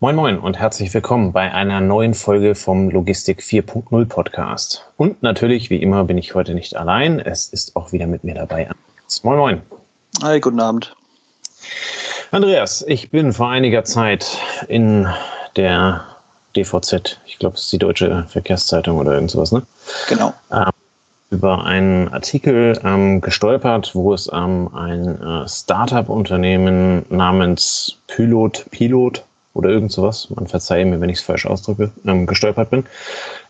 Moin Moin und herzlich willkommen bei einer neuen Folge vom Logistik 4.0 Podcast. Und natürlich, wie immer, bin ich heute nicht allein. Es ist auch wieder mit mir dabei. Moin Moin. Hi, guten Abend. Andreas, ich bin vor einiger Zeit in der DVZ, ich glaube, es ist die Deutsche Verkehrszeitung oder irgend sowas, ne? Genau. Ähm, über einen Artikel ähm, gestolpert, wo es ähm, ein äh, Startup-Unternehmen namens Pilot, Pilot oder irgend sowas, man verzeihe mir, wenn ich es falsch ausdrücke, ähm, gestolpert bin,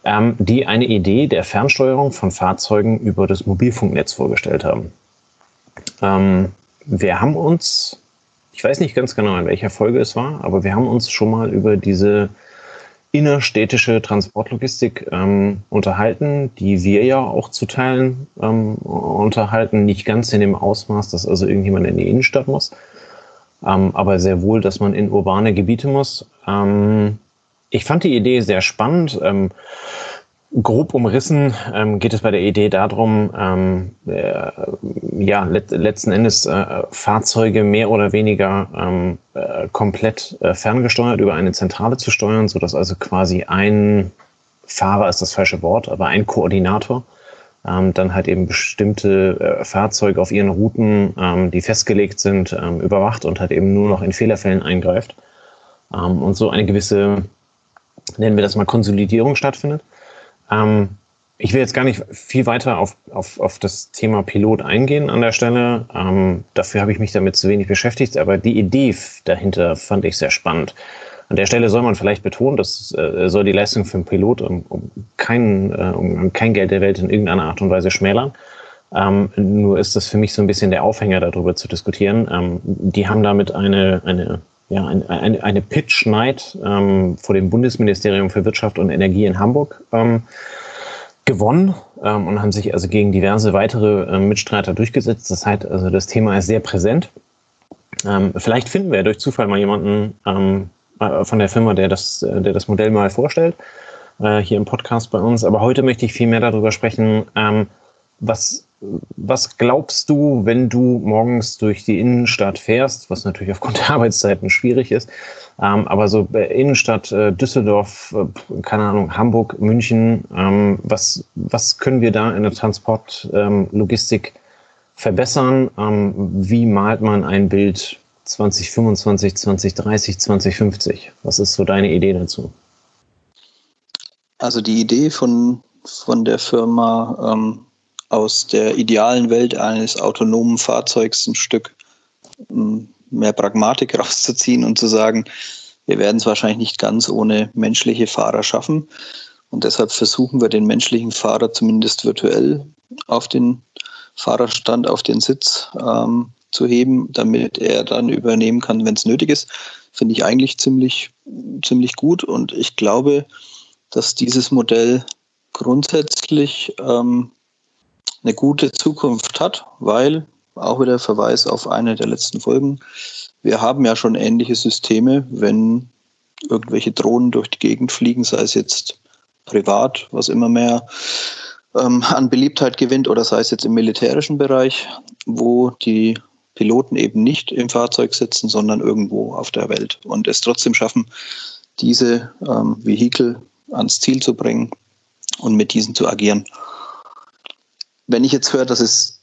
ähm, die eine Idee der Fernsteuerung von Fahrzeugen über das Mobilfunknetz vorgestellt haben. Ähm, wir haben uns, ich weiß nicht ganz genau, in welcher Folge es war, aber wir haben uns schon mal über diese innerstädtische Transportlogistik ähm, unterhalten, die wir ja auch zu Teilen ähm, unterhalten, nicht ganz in dem Ausmaß, dass also irgendjemand in die Innenstadt muss ähm, aber sehr wohl, dass man in urbane Gebiete muss. Ähm, ich fand die Idee sehr spannend. Ähm, grob umrissen ähm, geht es bei der Idee darum, ähm, äh, ja, let letzten Endes äh, Fahrzeuge mehr oder weniger ähm, äh, komplett äh, ferngesteuert über eine Zentrale zu steuern, sodass also quasi ein Fahrer ist das falsche Wort, aber ein Koordinator ähm, dann halt eben bestimmte äh, Fahrzeuge auf ihren Routen, ähm, die festgelegt sind, ähm, überwacht und halt eben nur noch in Fehlerfällen eingreift. Ähm, und so eine gewisse, nennen wir das mal, Konsolidierung stattfindet. Ähm, ich will jetzt gar nicht viel weiter auf, auf, auf das Thema Pilot eingehen an der Stelle. Ähm, dafür habe ich mich damit zu wenig beschäftigt, aber die Idee dahinter fand ich sehr spannend. An der Stelle soll man vielleicht betonen, das äh, soll die Leistung für einen Pilot um, um, kein, äh, um kein Geld der Welt in irgendeiner Art und Weise schmälern. Ähm, nur ist das für mich so ein bisschen der Aufhänger, darüber zu diskutieren. Ähm, die haben damit eine, eine, ja, eine, eine Pitch-Night ähm, vor dem Bundesministerium für Wirtschaft und Energie in Hamburg ähm, gewonnen ähm, und haben sich also gegen diverse weitere äh, Mitstreiter durchgesetzt. Das heißt, also das Thema ist sehr präsent. Ähm, vielleicht finden wir durch Zufall mal jemanden, ähm, äh, von der Firma, der das, äh, der das Modell mal vorstellt, äh, hier im Podcast bei uns. Aber heute möchte ich viel mehr darüber sprechen, ähm, was, was glaubst du, wenn du morgens durch die Innenstadt fährst, was natürlich aufgrund der Arbeitszeiten schwierig ist, ähm, aber so Innenstadt Düsseldorf, keine Ahnung, Hamburg, München, ähm, was, was können wir da in der Transportlogistik verbessern? wie malt man ein Bild 2025, 2030, 2050? Was ist so deine Idee dazu? Also die Idee von, von der Firma ähm, aus der idealen Welt eines autonomen Fahrzeugs ein Stück ähm, mehr Pragmatik rauszuziehen und zu sagen, wir werden es wahrscheinlich nicht ganz ohne menschliche Fahrer schaffen. Und deshalb versuchen wir den menschlichen Fahrer zumindest virtuell auf den Fahrerstand, auf den Sitz ähm, zu heben, damit er dann übernehmen kann, wenn es nötig ist, finde ich eigentlich ziemlich, ziemlich gut. Und ich glaube, dass dieses Modell grundsätzlich ähm, eine gute Zukunft hat, weil auch wieder Verweis auf eine der letzten Folgen. Wir haben ja schon ähnliche Systeme, wenn irgendwelche Drohnen durch die Gegend fliegen, sei es jetzt privat, was immer mehr ähm, an Beliebtheit gewinnt, oder sei es jetzt im militärischen Bereich, wo die Piloten eben nicht im Fahrzeug sitzen, sondern irgendwo auf der Welt und es trotzdem schaffen, diese ähm, Vehikel ans Ziel zu bringen und mit diesen zu agieren. Wenn ich jetzt höre, dass es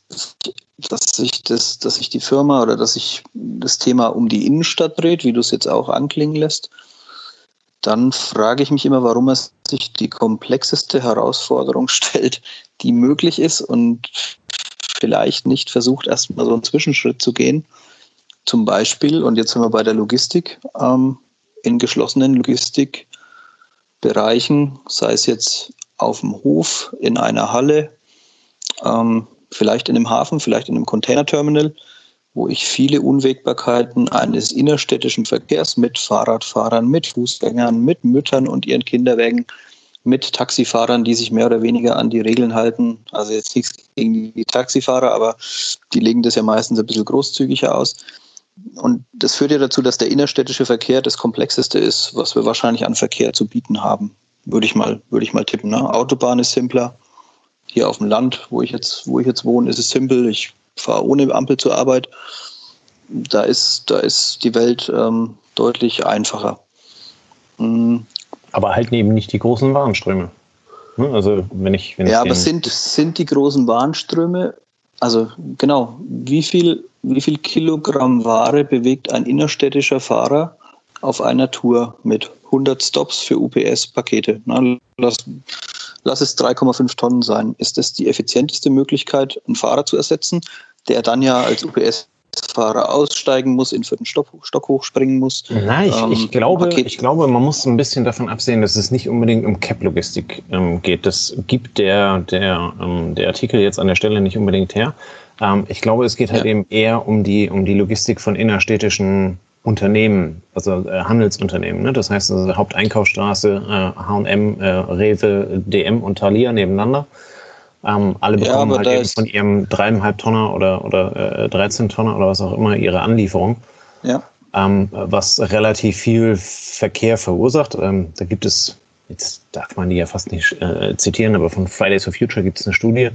dass sich, das, dass sich die Firma oder dass sich das Thema um die Innenstadt dreht, wie du es jetzt auch anklingen lässt, dann frage ich mich immer, warum es sich die komplexeste Herausforderung stellt, die möglich ist und vielleicht nicht versucht, erstmal so einen Zwischenschritt zu gehen. Zum Beispiel, und jetzt sind wir bei der Logistik, ähm, in geschlossenen Logistikbereichen, sei es jetzt auf dem Hof, in einer Halle, ähm, vielleicht in einem Hafen, vielleicht in einem Containerterminal, wo ich viele Unwägbarkeiten eines innerstädtischen Verkehrs mit Fahrradfahrern, mit Fußgängern, mit Müttern und ihren Kinderwägen mit Taxifahrern, die sich mehr oder weniger an die Regeln halten. Also jetzt nichts gegen die Taxifahrer, aber die legen das ja meistens ein bisschen großzügiger aus. Und das führt ja dazu, dass der innerstädtische Verkehr das komplexeste ist, was wir wahrscheinlich an Verkehr zu bieten haben. Würde ich mal, würde ich mal tippen. Ne? Autobahn ist simpler. Hier auf dem Land, wo ich jetzt, wo ich jetzt wohne, ist es simpel. Ich fahre ohne Ampel zur Arbeit. Da ist, da ist die Welt ähm, deutlich einfacher. Mhm. Aber halt eben nicht die großen Warenströme. Ne? Also wenn ich, wenn ja, ich aber sind, sind die großen Warenströme, also genau, wie viel, wie viel Kilogramm Ware bewegt ein innerstädtischer Fahrer auf einer Tour mit 100 Stops für UPS-Pakete? Lass, lass es 3,5 Tonnen sein. Ist das die effizienteste Möglichkeit, einen Fahrer zu ersetzen, der dann ja als UPS Fahrer aussteigen muss, in den vierten Stock, Stock hochspringen muss. Nein, ich, ähm, ich, glaube, ich glaube, man muss ein bisschen davon absehen, dass es nicht unbedingt um Cap-Logistik ähm, geht. Das gibt der, der, ähm, der Artikel jetzt an der Stelle nicht unbedingt her. Ähm, ich glaube, es geht halt ja. eben eher um die, um die Logistik von innerstädtischen Unternehmen, also äh, Handelsunternehmen. Ne? Das heißt, also Haupteinkaufsstraße, H&M, äh, Rewe, DM und Thalia nebeneinander. Ähm, alle bekommen ja, halt eben von ihrem dreieinhalb Tonner oder, oder äh, 13 Tonner oder was auch immer ihre Anlieferung. Ja. Ähm, was relativ viel Verkehr verursacht. Ähm, da gibt es, jetzt darf man die ja fast nicht äh, zitieren, aber von Fridays for Future gibt es eine Studie,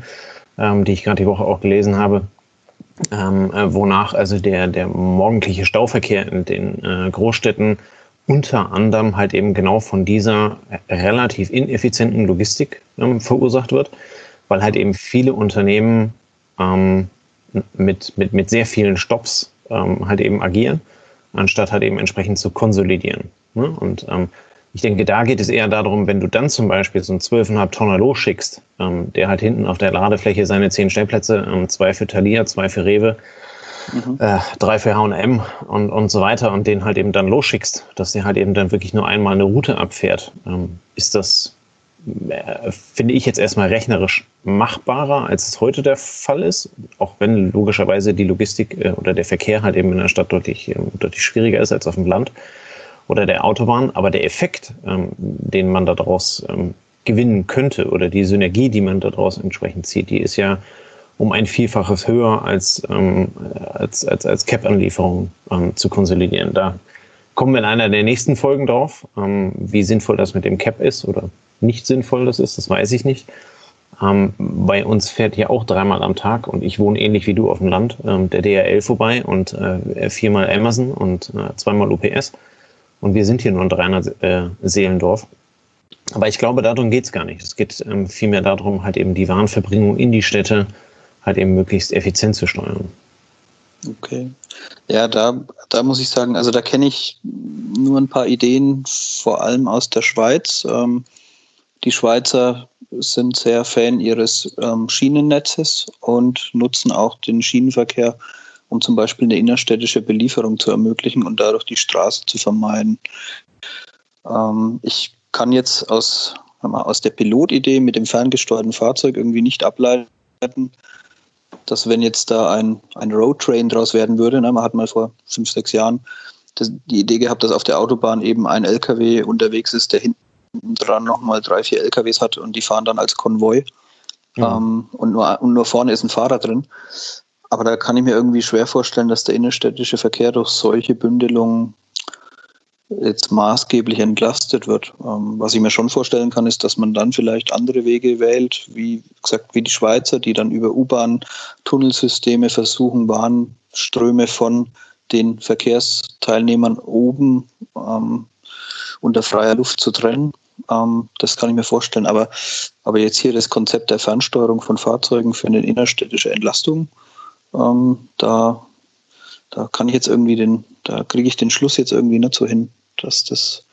ähm, die ich gerade die Woche auch gelesen habe, ähm, äh, wonach also der, der morgendliche Stauverkehr in den äh, Großstädten unter anderem halt eben genau von dieser relativ ineffizienten Logistik ähm, verursacht wird weil halt eben viele Unternehmen ähm, mit, mit, mit sehr vielen Stops ähm, halt eben agieren, anstatt halt eben entsprechend zu konsolidieren. Ne? Und ähm, ich denke, da geht es eher darum, wenn du dann zum Beispiel so einen 12,5 Tonner losschickst, ähm, der halt hinten auf der Ladefläche seine zehn Stellplätze, ähm, zwei für Thalia, zwei für Rewe, mhm. äh, drei für H&M und, und so weiter und den halt eben dann losschickst, dass der halt eben dann wirklich nur einmal eine Route abfährt, ähm, ist das finde ich jetzt erstmal rechnerisch machbarer, als es heute der Fall ist, auch wenn logischerweise die Logistik äh, oder der Verkehr halt eben in der Stadt deutlich, ähm, deutlich schwieriger ist als auf dem Land oder der Autobahn. Aber der Effekt, ähm, den man daraus ähm, gewinnen könnte oder die Synergie, die man daraus entsprechend zieht, die ist ja um ein Vielfaches höher als, als, als, als Cap-Anlieferungen zu konsolidieren. Da kommen wir in einer der nächsten Folgen drauf, wie sinnvoll das mit dem Cap ist oder nicht sinnvoll das ist, das weiß ich nicht. Ähm, bei uns fährt hier auch dreimal am Tag und ich wohne ähnlich wie du auf dem Land, ähm, der DRL vorbei und äh, viermal Amazon und äh, zweimal UPS. Und wir sind hier nur ein 300 äh, Seelendorf. Aber ich glaube, darum geht es gar nicht. Es geht ähm, vielmehr darum, halt eben die Warenverbringung in die Städte halt eben möglichst effizient zu steuern. Okay. Ja, da, da muss ich sagen, also da kenne ich nur ein paar Ideen, vor allem aus der Schweiz. Ähm, die Schweizer sind sehr Fan ihres ähm, Schienennetzes und nutzen auch den Schienenverkehr, um zum Beispiel eine innerstädtische Belieferung zu ermöglichen und dadurch die Straße zu vermeiden. Ähm, ich kann jetzt aus, aus der Pilotidee mit dem ferngesteuerten Fahrzeug irgendwie nicht ableiten, dass wenn jetzt da ein, ein Roadtrain draus werden würde, ne, man hat mal vor fünf, sechs Jahren das, die Idee gehabt, dass auf der Autobahn eben ein LKW unterwegs ist, der hinten dran nochmal drei, vier LKWs hat und die fahren dann als Konvoi. Mhm. Ähm, und, nur, und nur vorne ist ein Fahrer drin. Aber da kann ich mir irgendwie schwer vorstellen, dass der innerstädtische Verkehr durch solche Bündelungen jetzt maßgeblich entlastet wird. Ähm, was ich mir schon vorstellen kann, ist, dass man dann vielleicht andere Wege wählt, wie gesagt, wie die Schweizer, die dann über U-Bahn-Tunnelsysteme versuchen, Bahnströme von den Verkehrsteilnehmern oben ähm, unter freier Luft zu trennen. Ähm, das kann ich mir vorstellen. Aber, aber jetzt hier das Konzept der Fernsteuerung von Fahrzeugen für eine innerstädtische Entlastung, ähm, da, da kann ich jetzt irgendwie den, da kriege ich den Schluss jetzt irgendwie nicht so hin, dass das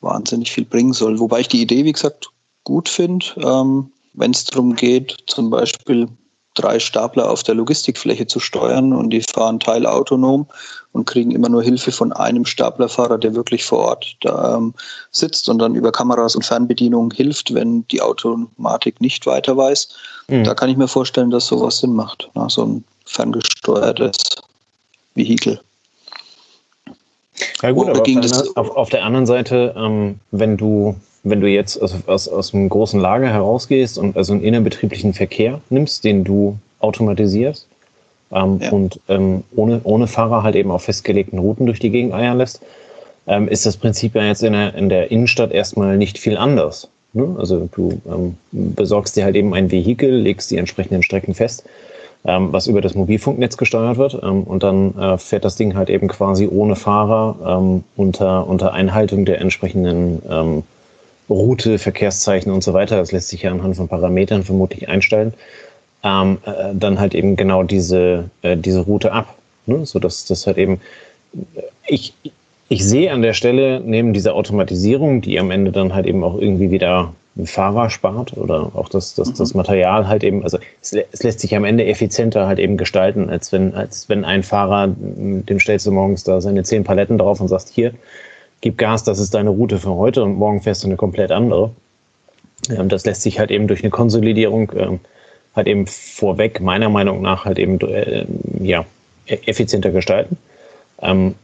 wahnsinnig viel bringen soll. Wobei ich die Idee, wie gesagt, gut finde, ähm, wenn es darum geht, zum Beispiel drei Stapler auf der Logistikfläche zu steuern und die fahren teilautonom und kriegen immer nur Hilfe von einem Staplerfahrer, der wirklich vor Ort da, ähm, sitzt und dann über Kameras und Fernbedienung hilft, wenn die Automatik nicht weiter weiß. Mhm. Da kann ich mir vorstellen, dass sowas Sinn macht. Na, so ein ferngesteuertes Vehikel. Ja gut, aber auf der, auf, auf der, anderen Seite, ähm, wenn du wenn du jetzt aus, aus, aus einem großen Lager herausgehst und also einen innerbetrieblichen Verkehr nimmst, den du automatisierst ähm, ja. und ähm, ohne, ohne Fahrer halt eben auf festgelegten Routen durch die Gegend eiern lässt, ähm, ist das Prinzip ja jetzt in der, in der Innenstadt erstmal nicht viel anders. Ne? Also du ähm, besorgst dir halt eben ein Vehikel, legst die entsprechenden Strecken fest ähm, was über das Mobilfunknetz gesteuert wird. Ähm, und dann äh, fährt das Ding halt eben quasi ohne Fahrer ähm, unter, unter Einhaltung der entsprechenden ähm, Route, Verkehrszeichen und so weiter. Das lässt sich ja anhand von Parametern vermutlich einstellen. Ähm, äh, dann halt eben genau diese, äh, diese Route ab. Ne? Sodass das halt eben, ich, ich sehe an der Stelle neben dieser Automatisierung, die am Ende dann halt eben auch irgendwie wieder Fahrer spart oder auch das, das, das mhm. Material halt eben, also es, es, lässt sich am Ende effizienter halt eben gestalten, als wenn, als wenn ein Fahrer, dem stellst du morgens da seine zehn Paletten drauf und sagst, hier, gib Gas, das ist deine Route für heute und morgen fährst du eine komplett andere. Das lässt sich halt eben durch eine Konsolidierung ähm, halt eben vorweg, meiner Meinung nach, halt eben äh, ja, e-, effizienter gestalten. Ähm,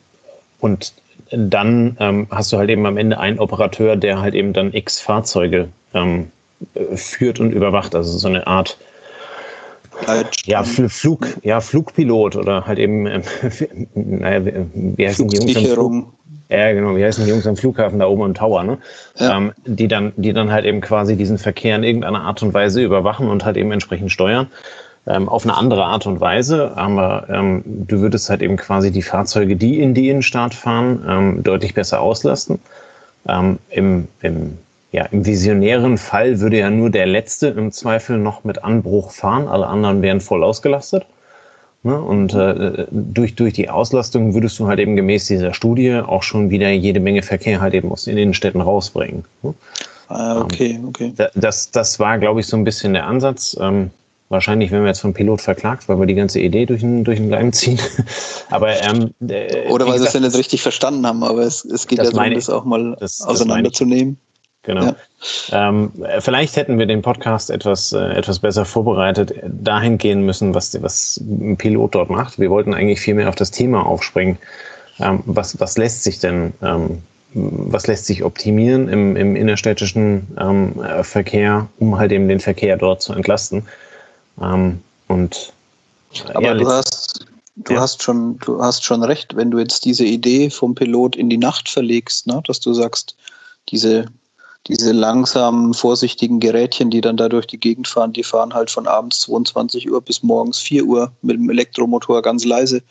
und dann ähm, hast du halt eben am Ende einen Operateur, der halt eben dann x Fahrzeuge ähm, führt und überwacht. Also so eine Art ja, Flug, ja, Flugpilot oder halt eben, äh, naja, wie heißen die Jungs am Flug? Ja, genau, wie heißen die Jungs am Flughafen da oben im Tower, ne? Ja. Ähm, die, dann, die dann halt eben quasi diesen Verkehr in irgendeiner Art und Weise überwachen und halt eben entsprechend steuern ähm, auf eine andere Art und Weise, aber ähm, du würdest halt eben quasi die Fahrzeuge, die in die Innenstadt fahren, ähm, deutlich besser auslasten. Ähm, im, im, ja, Im visionären Fall würde ja nur der Letzte im Zweifel noch mit Anbruch fahren, alle anderen wären voll ausgelastet. Ne? Und äh, durch, durch die Auslastung würdest du halt eben gemäß dieser Studie auch schon wieder jede Menge Verkehr halt eben aus den Innenstädten rausbringen. Ne? Ah, okay, okay. Das, das war, glaube ich, so ein bisschen der Ansatz. Ähm, Wahrscheinlich werden wir jetzt vom Pilot verklagt, weil wir die ganze Idee durch den, durch den Leim ziehen. aber, ähm, äh, Oder weil sie es ja nicht richtig verstanden haben, aber es, es geht ja darum, das auch mal das, auseinanderzunehmen. Genau. Ja. Ähm, vielleicht hätten wir den Podcast etwas, äh, etwas besser vorbereitet, dahin gehen müssen, was, was ein Pilot dort macht. Wir wollten eigentlich viel mehr auf das Thema aufspringen. Ähm, was, was lässt sich denn, ähm, was lässt sich optimieren im, im innerstädtischen ähm, Verkehr, um halt eben den Verkehr dort zu entlasten? Ähm, und aber ja, du hast du ja. hast schon du hast schon recht, wenn du jetzt diese Idee vom Pilot in die Nacht verlegst, ne, dass du sagst, diese diese langsamen, vorsichtigen Gerätchen, die dann da durch die Gegend fahren, die fahren halt von abends 22 Uhr bis morgens 4 Uhr mit dem Elektromotor ganz leise.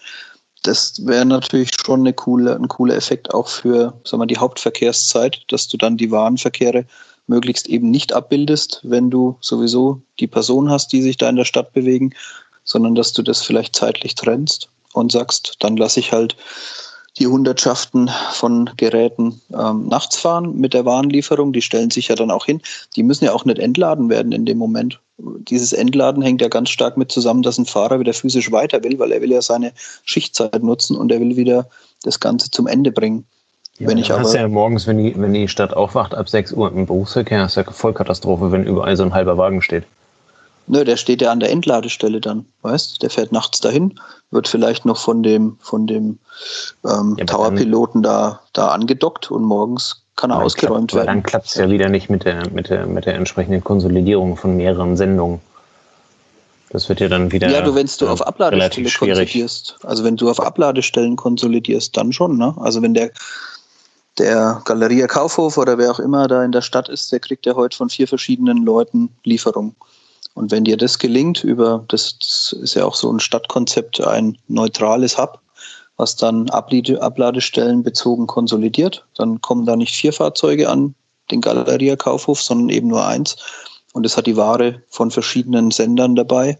Das wäre natürlich schon eine coole, ein cooler Effekt auch für sagen wir, die Hauptverkehrszeit, dass du dann die Warenverkehre möglichst eben nicht abbildest, wenn du sowieso die Person hast, die sich da in der Stadt bewegen, sondern dass du das vielleicht zeitlich trennst und sagst, dann lasse ich halt die Hundertschaften von Geräten ähm, nachts fahren mit der Warenlieferung. Die stellen sich ja dann auch hin. Die müssen ja auch nicht entladen werden in dem Moment. Dieses Entladen hängt ja ganz stark mit zusammen, dass ein Fahrer wieder physisch weiter will, weil er will ja seine Schichtzeit nutzen und er will wieder das Ganze zum Ende bringen. Ja, wenn ich aber, hast ja morgens, wenn die, wenn die Stadt aufwacht, ab 6 Uhr im Berufsverkehr, ist ja Vollkatastrophe, wenn überall so ein halber Wagen steht. Nö, der steht ja an der Endladestelle dann, weißt Der fährt nachts dahin, wird vielleicht noch von dem, von dem ähm, ja, Towerpiloten da, da angedockt und morgens kann er ausgeräumt klappt, werden. Dann klappt es ja wieder nicht mit der, mit, der, mit der entsprechenden Konsolidierung von mehreren Sendungen. Das wird ja dann wieder. Ja, du, wenn du auf Abladestelle konsolidierst, also wenn du auf Abladestellen konsolidierst, dann schon, ne? Also wenn der der Galeria Kaufhof oder wer auch immer da in der Stadt ist, der kriegt ja heute von vier verschiedenen Leuten Lieferung. Und wenn dir das gelingt, über das, das ist ja auch so ein Stadtkonzept, ein neutrales Hub, was dann Abladestellen bezogen konsolidiert, dann kommen da nicht vier Fahrzeuge an den Galeria Kaufhof, sondern eben nur eins. Und es hat die Ware von verschiedenen Sendern dabei.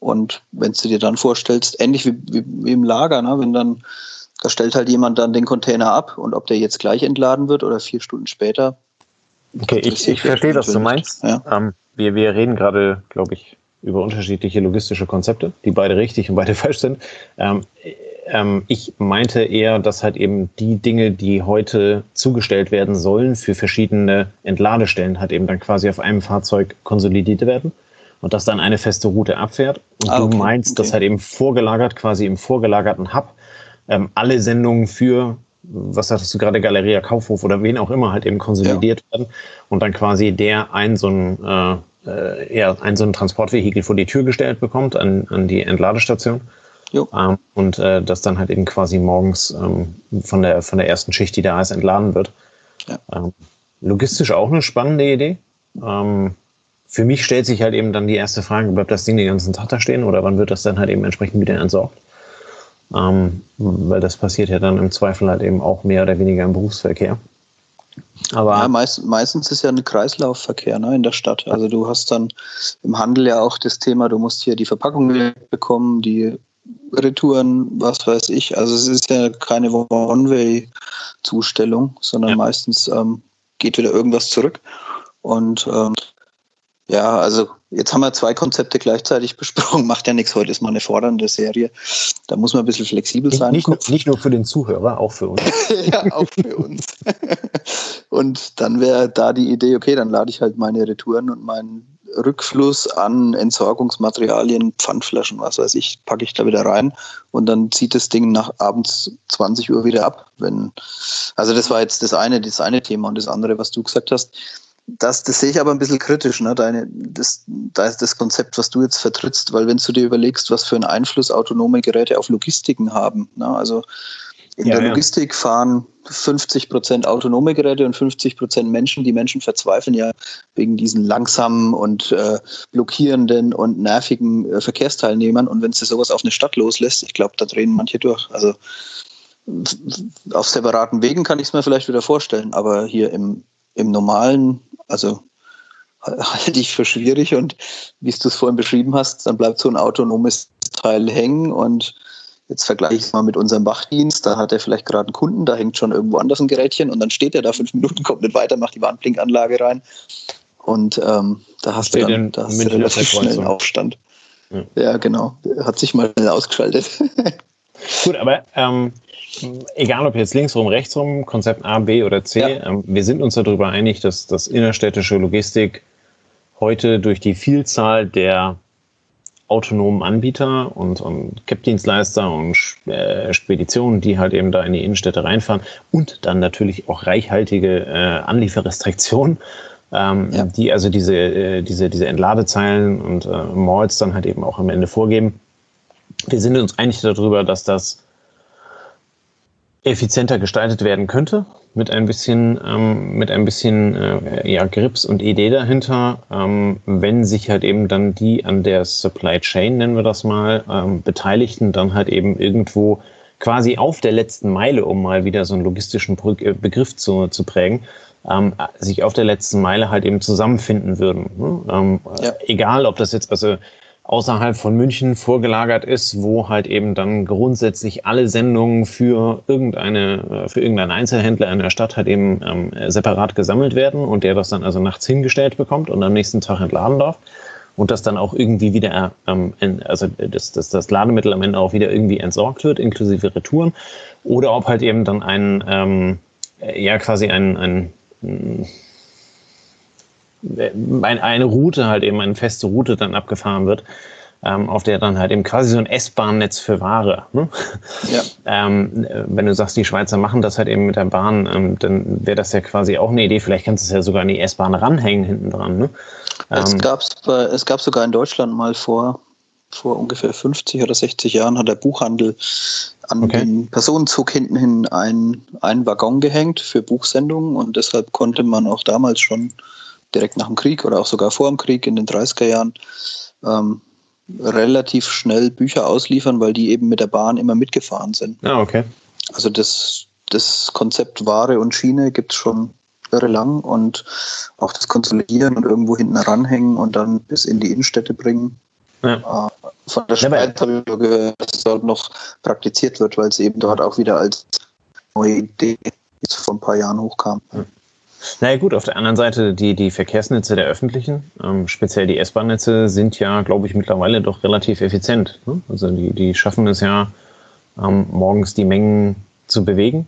Und wenn du dir dann vorstellst, ähnlich wie, wie, wie im Lager, ne, wenn dann da stellt halt jemand dann den Container ab und ob der jetzt gleich entladen wird oder vier Stunden später. Okay, ich, ich verstehe, was du meinst. Ja. Ähm, wir, wir reden gerade, glaube ich, über unterschiedliche logistische Konzepte, die beide richtig und beide falsch sind. Ähm, ähm, ich meinte eher, dass halt eben die Dinge, die heute zugestellt werden sollen für verschiedene Entladestellen, halt eben dann quasi auf einem Fahrzeug konsolidiert werden und dass dann eine feste Route abfährt. Und ah, okay, du meinst, okay. dass halt eben vorgelagert, quasi im vorgelagerten Hub ähm, alle Sendungen für, was sagtest du gerade, Galeria Kaufhof oder wen auch immer halt eben konsolidiert ja. werden und dann quasi der ein so ein, äh, äh, ja, ein so ein Transportvehikel vor die Tür gestellt bekommt an, an die Entladestation. Ähm, und äh, das dann halt eben quasi morgens ähm, von, der, von der ersten Schicht, die da ist, entladen wird. Ja. Ähm, logistisch auch eine spannende Idee. Ähm, für mich stellt sich halt eben dann die erste Frage, bleibt das Ding den ganzen Tag da stehen oder wann wird das dann halt eben entsprechend wieder entsorgt? Ähm, weil das passiert ja dann im Zweifel halt eben auch mehr oder weniger im Berufsverkehr. Aber ja, meist, meistens ist ja ein Kreislaufverkehr ne, in der Stadt. Also du hast dann im Handel ja auch das Thema, du musst hier die Verpackung bekommen, die Retouren, was weiß ich. Also es ist ja keine One-Way-Zustellung, sondern ja. meistens ähm, geht wieder irgendwas zurück. Und ähm, ja, also jetzt haben wir zwei Konzepte gleichzeitig besprochen. Macht ja nichts, heute ist mal eine fordernde Serie. Da muss man ein bisschen flexibel sein. Nicht, nicht, nicht nur für den Zuhörer, auch für uns. ja, auch für uns. und dann wäre da die Idee, okay, dann lade ich halt meine Retouren und meinen Rückfluss an Entsorgungsmaterialien, Pfandflaschen, was weiß ich, packe ich da wieder rein und dann zieht das Ding nach abends 20 Uhr wieder ab. Wenn, also das war jetzt das eine, das eine Thema und das andere, was du gesagt hast das, das sehe ich aber ein bisschen kritisch, ne? Deine, das, das, das Konzept, was du jetzt vertrittst, weil wenn du dir überlegst, was für einen Einfluss autonome Geräte auf Logistiken haben, ne? also in ja, der Logistik ja. fahren 50 Prozent autonome Geräte und 50 Prozent Menschen. Die Menschen verzweifeln ja wegen diesen langsamen und äh, blockierenden und nervigen äh, Verkehrsteilnehmern. Und wenn sie sowas auf eine Stadt loslässt, ich glaube, da drehen manche durch. Also auf separaten Wegen kann ich es mir vielleicht wieder vorstellen, aber hier im, im normalen also halte ich für schwierig und wie du es vorhin beschrieben hast, dann bleibt so ein autonomes Teil hängen und jetzt vergleiche ich es mal mit unserem Wachdienst, da hat er vielleicht gerade einen Kunden, da hängt schon irgendwo anders ein Gerätchen und dann steht er da fünf Minuten, kommt nicht weiter, macht die Warnblinkanlage rein und ähm, da hast Steht du dann da hast du relativ schnell einen Aufstand. Ja. ja, genau. Hat sich mal schnell ausgeschaltet. Gut, aber ähm, egal ob jetzt linksrum, rechtsrum, Konzept A, B oder C, ja. ähm, wir sind uns darüber einig, dass das innerstädtische Logistik heute durch die Vielzahl der autonomen Anbieter und, und CAP-Dienstleister und äh, Speditionen, die halt eben da in die Innenstädte reinfahren und dann natürlich auch reichhaltige äh, Anlieferrestriktionen, ähm, ja. die also diese, äh, diese, diese Entladezeilen und äh, Malls dann halt eben auch am Ende vorgeben. Wir sind uns einig darüber, dass das effizienter gestaltet werden könnte, mit ein bisschen, ähm, mit ein bisschen äh, ja, Grips und Idee dahinter, ähm, wenn sich halt eben dann die an der Supply Chain, nennen wir das mal, ähm, Beteiligten dann halt eben irgendwo quasi auf der letzten Meile, um mal wieder so einen logistischen äh, Begriff zu, zu prägen, ähm, sich auf der letzten Meile halt eben zusammenfinden würden. Ne? Ähm, ja. Egal, ob das jetzt, also außerhalb von München vorgelagert ist, wo halt eben dann grundsätzlich alle Sendungen für irgendeine, äh, für irgendeinen Einzelhändler in der Stadt halt eben ähm, separat gesammelt werden und der das dann also nachts hingestellt bekommt und am nächsten Tag entladen darf und das dann auch irgendwie wieder, ähm, also das, das, das Lademittel am Ende auch wieder irgendwie entsorgt wird, inklusive Retouren, oder ob halt eben dann ein, ähm, ja quasi ein, ein eine Route halt eben, eine feste Route dann abgefahren wird, ähm, auf der dann halt eben quasi so ein S-Bahn-Netz für Ware. Ne? Ja. Ähm, wenn du sagst, die Schweizer machen das halt eben mit der Bahn, ähm, dann wäre das ja quasi auch eine Idee. Vielleicht kannst du es ja sogar an die S-Bahn ranhängen hinten dran. Ne? es, ähm, gab's es gab sogar in Deutschland mal vor, vor ungefähr 50 oder 60 Jahren hat der Buchhandel an okay. den Personenzug hinten hin einen, einen Waggon gehängt für Buchsendungen und deshalb konnte man auch damals schon direkt nach dem Krieg oder auch sogar vor dem Krieg in den 30er Jahren ähm, relativ schnell Bücher ausliefern, weil die eben mit der Bahn immer mitgefahren sind. Ah, okay. Also das, das Konzept Ware und Schiene gibt es schon irre lang und auch das Konsolidieren und irgendwo hinten ranhängen und dann bis in die Innenstädte bringen. Ja. Äh, von der Schweiz habe ich gehört, dass es dort noch praktiziert wird, weil es eben dort auch wieder als neue Idee vor ein paar Jahren hochkam. Ja. Naja gut, auf der anderen Seite, die, die Verkehrsnetze der öffentlichen, ähm, speziell die S-Bahn-Netze, sind ja, glaube ich, mittlerweile doch relativ effizient. Ne? Also die, die schaffen es ja, ähm, morgens die Mengen zu bewegen.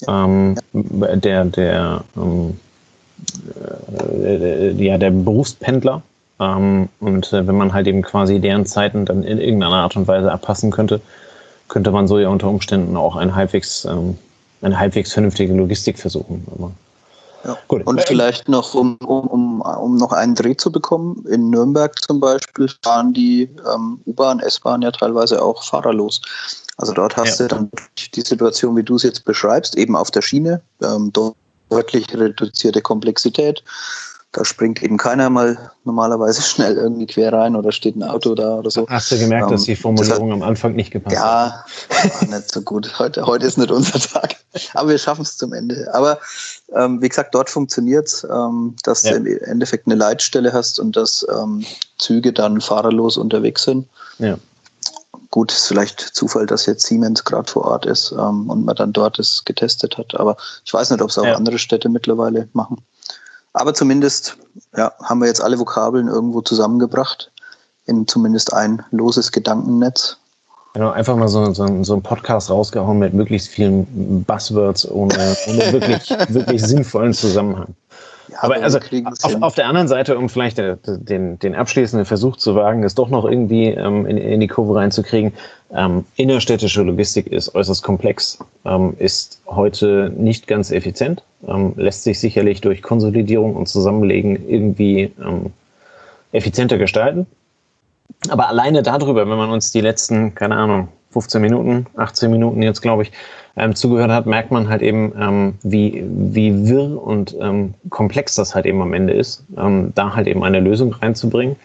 Ja. Ähm, der, der, ähm, äh, ja, der Berufspendler. Ähm, und äh, wenn man halt eben quasi deren Zeiten dann in irgendeiner Art und Weise abpassen könnte, könnte man so ja unter Umständen auch ein halbwegs, ähm, eine halbwegs vernünftige Logistik versuchen. Aber ja. Gut. Und vielleicht noch, um, um, um noch einen Dreh zu bekommen, in Nürnberg zum Beispiel fahren die ähm, U-Bahn, S-Bahn ja teilweise auch fahrerlos. Also dort hast ja. du dann die Situation, wie du es jetzt beschreibst, eben auf der Schiene, ähm, deutlich reduzierte Komplexität, da springt eben keiner mal normalerweise schnell irgendwie quer rein oder steht ein Auto da oder so. Hast du gemerkt, ähm, dass die Formulierung hat, am Anfang nicht gepasst ja, hat? Ja, nicht so gut. Heute, heute ist nicht unser Tag. Aber wir schaffen es zum Ende. Aber ähm, wie gesagt, dort funktioniert es, ähm, dass ja. du im Endeffekt eine Leitstelle hast und dass ähm, Züge dann fahrerlos unterwegs sind. Ja. Gut, ist vielleicht Zufall, dass jetzt Siemens gerade vor Ort ist ähm, und man dann dort es getestet hat. Aber ich weiß nicht, ob es auch ja. andere Städte mittlerweile machen. Aber zumindest ja, haben wir jetzt alle Vokabeln irgendwo zusammengebracht in zumindest ein loses Gedankennetz. Genau, einfach mal so, so, so einen Podcast rausgehauen mit möglichst vielen Buzzwords ohne, ohne wirklich, wirklich sinnvollen Zusammenhang. Ja, aber, also auf, auf, der anderen Seite, um vielleicht den, den abschließenden Versuch zu wagen, es doch noch irgendwie ähm, in, in, die Kurve reinzukriegen, ähm, innerstädtische Logistik ist äußerst komplex, ähm, ist heute nicht ganz effizient, ähm, lässt sich sicherlich durch Konsolidierung und Zusammenlegen irgendwie ähm, effizienter gestalten. Aber alleine darüber, wenn man uns die letzten, keine Ahnung, 15 Minuten, 18 Minuten jetzt, glaube ich, ähm, zugehört hat, merkt man halt eben, ähm, wie, wie wirr und ähm, komplex das halt eben am Ende ist, ähm, da halt eben eine Lösung reinzubringen.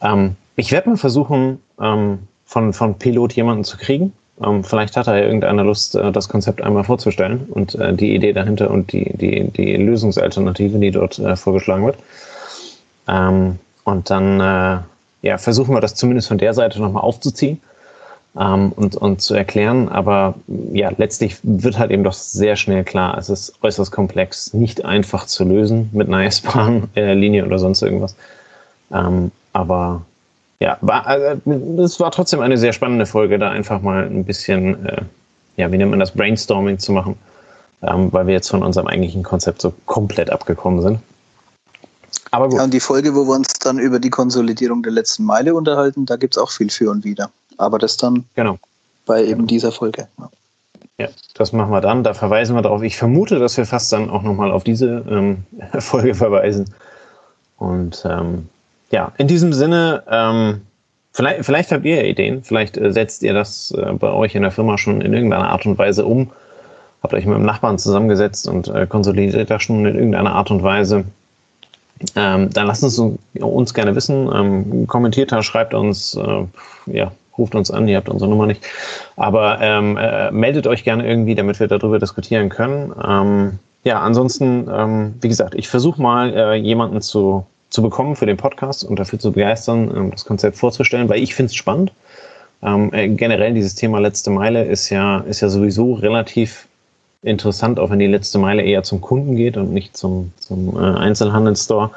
Ähm, ich werde mal versuchen, ähm, von, von Pilot jemanden zu kriegen. vielleicht hat er ja irgendeine Lust, äh, das Konzept einmal vorzustellen und äh, die Idee dahinter und die, die, die Lösungsalternative, die dort äh, vorgeschlagen wird. und dann äh, ja, versuchen wir das zumindest von der Seite nochmal aufzuziehen ähm, und, und zu erklären. Aber ja, letztlich wird halt eben doch sehr schnell klar, es ist äußerst komplex, nicht einfach zu lösen mit einer S-Bahn-Linie oder sonst irgendwas. Ähm, aber ja, war, also, es war trotzdem eine sehr spannende Folge, da einfach mal ein bisschen, äh, ja, wie nennt man das, Brainstorming zu machen, ähm, weil wir jetzt von unserem eigentlichen Konzept so komplett abgekommen sind. Aber gut. Ja, und die Folge, wo wir uns dann über die Konsolidierung der letzten Meile unterhalten, da gibt es auch viel für und wieder. Aber das dann genau. bei eben dieser Folge. Ja. ja. das machen wir dann. Da verweisen wir darauf. Ich vermute, dass wir fast dann auch nochmal auf diese ähm, Folge verweisen. Und ähm, ja, in diesem Sinne, ähm, vielleicht, vielleicht habt ihr ja Ideen. Vielleicht äh, setzt ihr das äh, bei euch in der Firma schon in irgendeiner Art und Weise um. Habt euch mit dem Nachbarn zusammengesetzt und äh, konsolidiert das schon in irgendeiner Art und Weise. Ähm, dann lasst uns, uns gerne wissen. Ähm, kommentiert da, schreibt uns, äh, ja, ruft uns an, ihr habt unsere Nummer nicht. Aber ähm, äh, meldet euch gerne irgendwie, damit wir darüber diskutieren können. Ähm, ja, ansonsten, ähm, wie gesagt, ich versuche mal äh, jemanden zu, zu bekommen für den Podcast und dafür zu begeistern, ähm, das Konzept vorzustellen, weil ich finde es spannend. Ähm, äh, generell dieses Thema letzte Meile ist ja, ist ja sowieso relativ interessant, auch wenn die letzte Meile eher zum Kunden geht und nicht zum, zum äh, Einzelhandelsstore.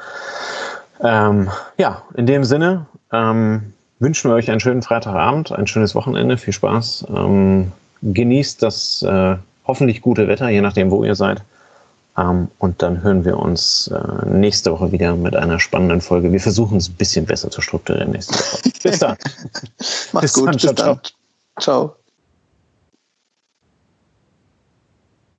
Ähm, ja, in dem Sinne, ähm, wünschen wir euch einen schönen Freitagabend, ein schönes Wochenende, viel Spaß. Ähm, genießt das äh, hoffentlich gute Wetter, je nachdem, wo ihr seid. Ähm, und dann hören wir uns äh, nächste Woche wieder mit einer spannenden Folge. Wir versuchen es ein bisschen besser zu strukturieren nächste Woche. Bis dann. Macht's bis gut. Dann. Bis ciao, dann. ciao.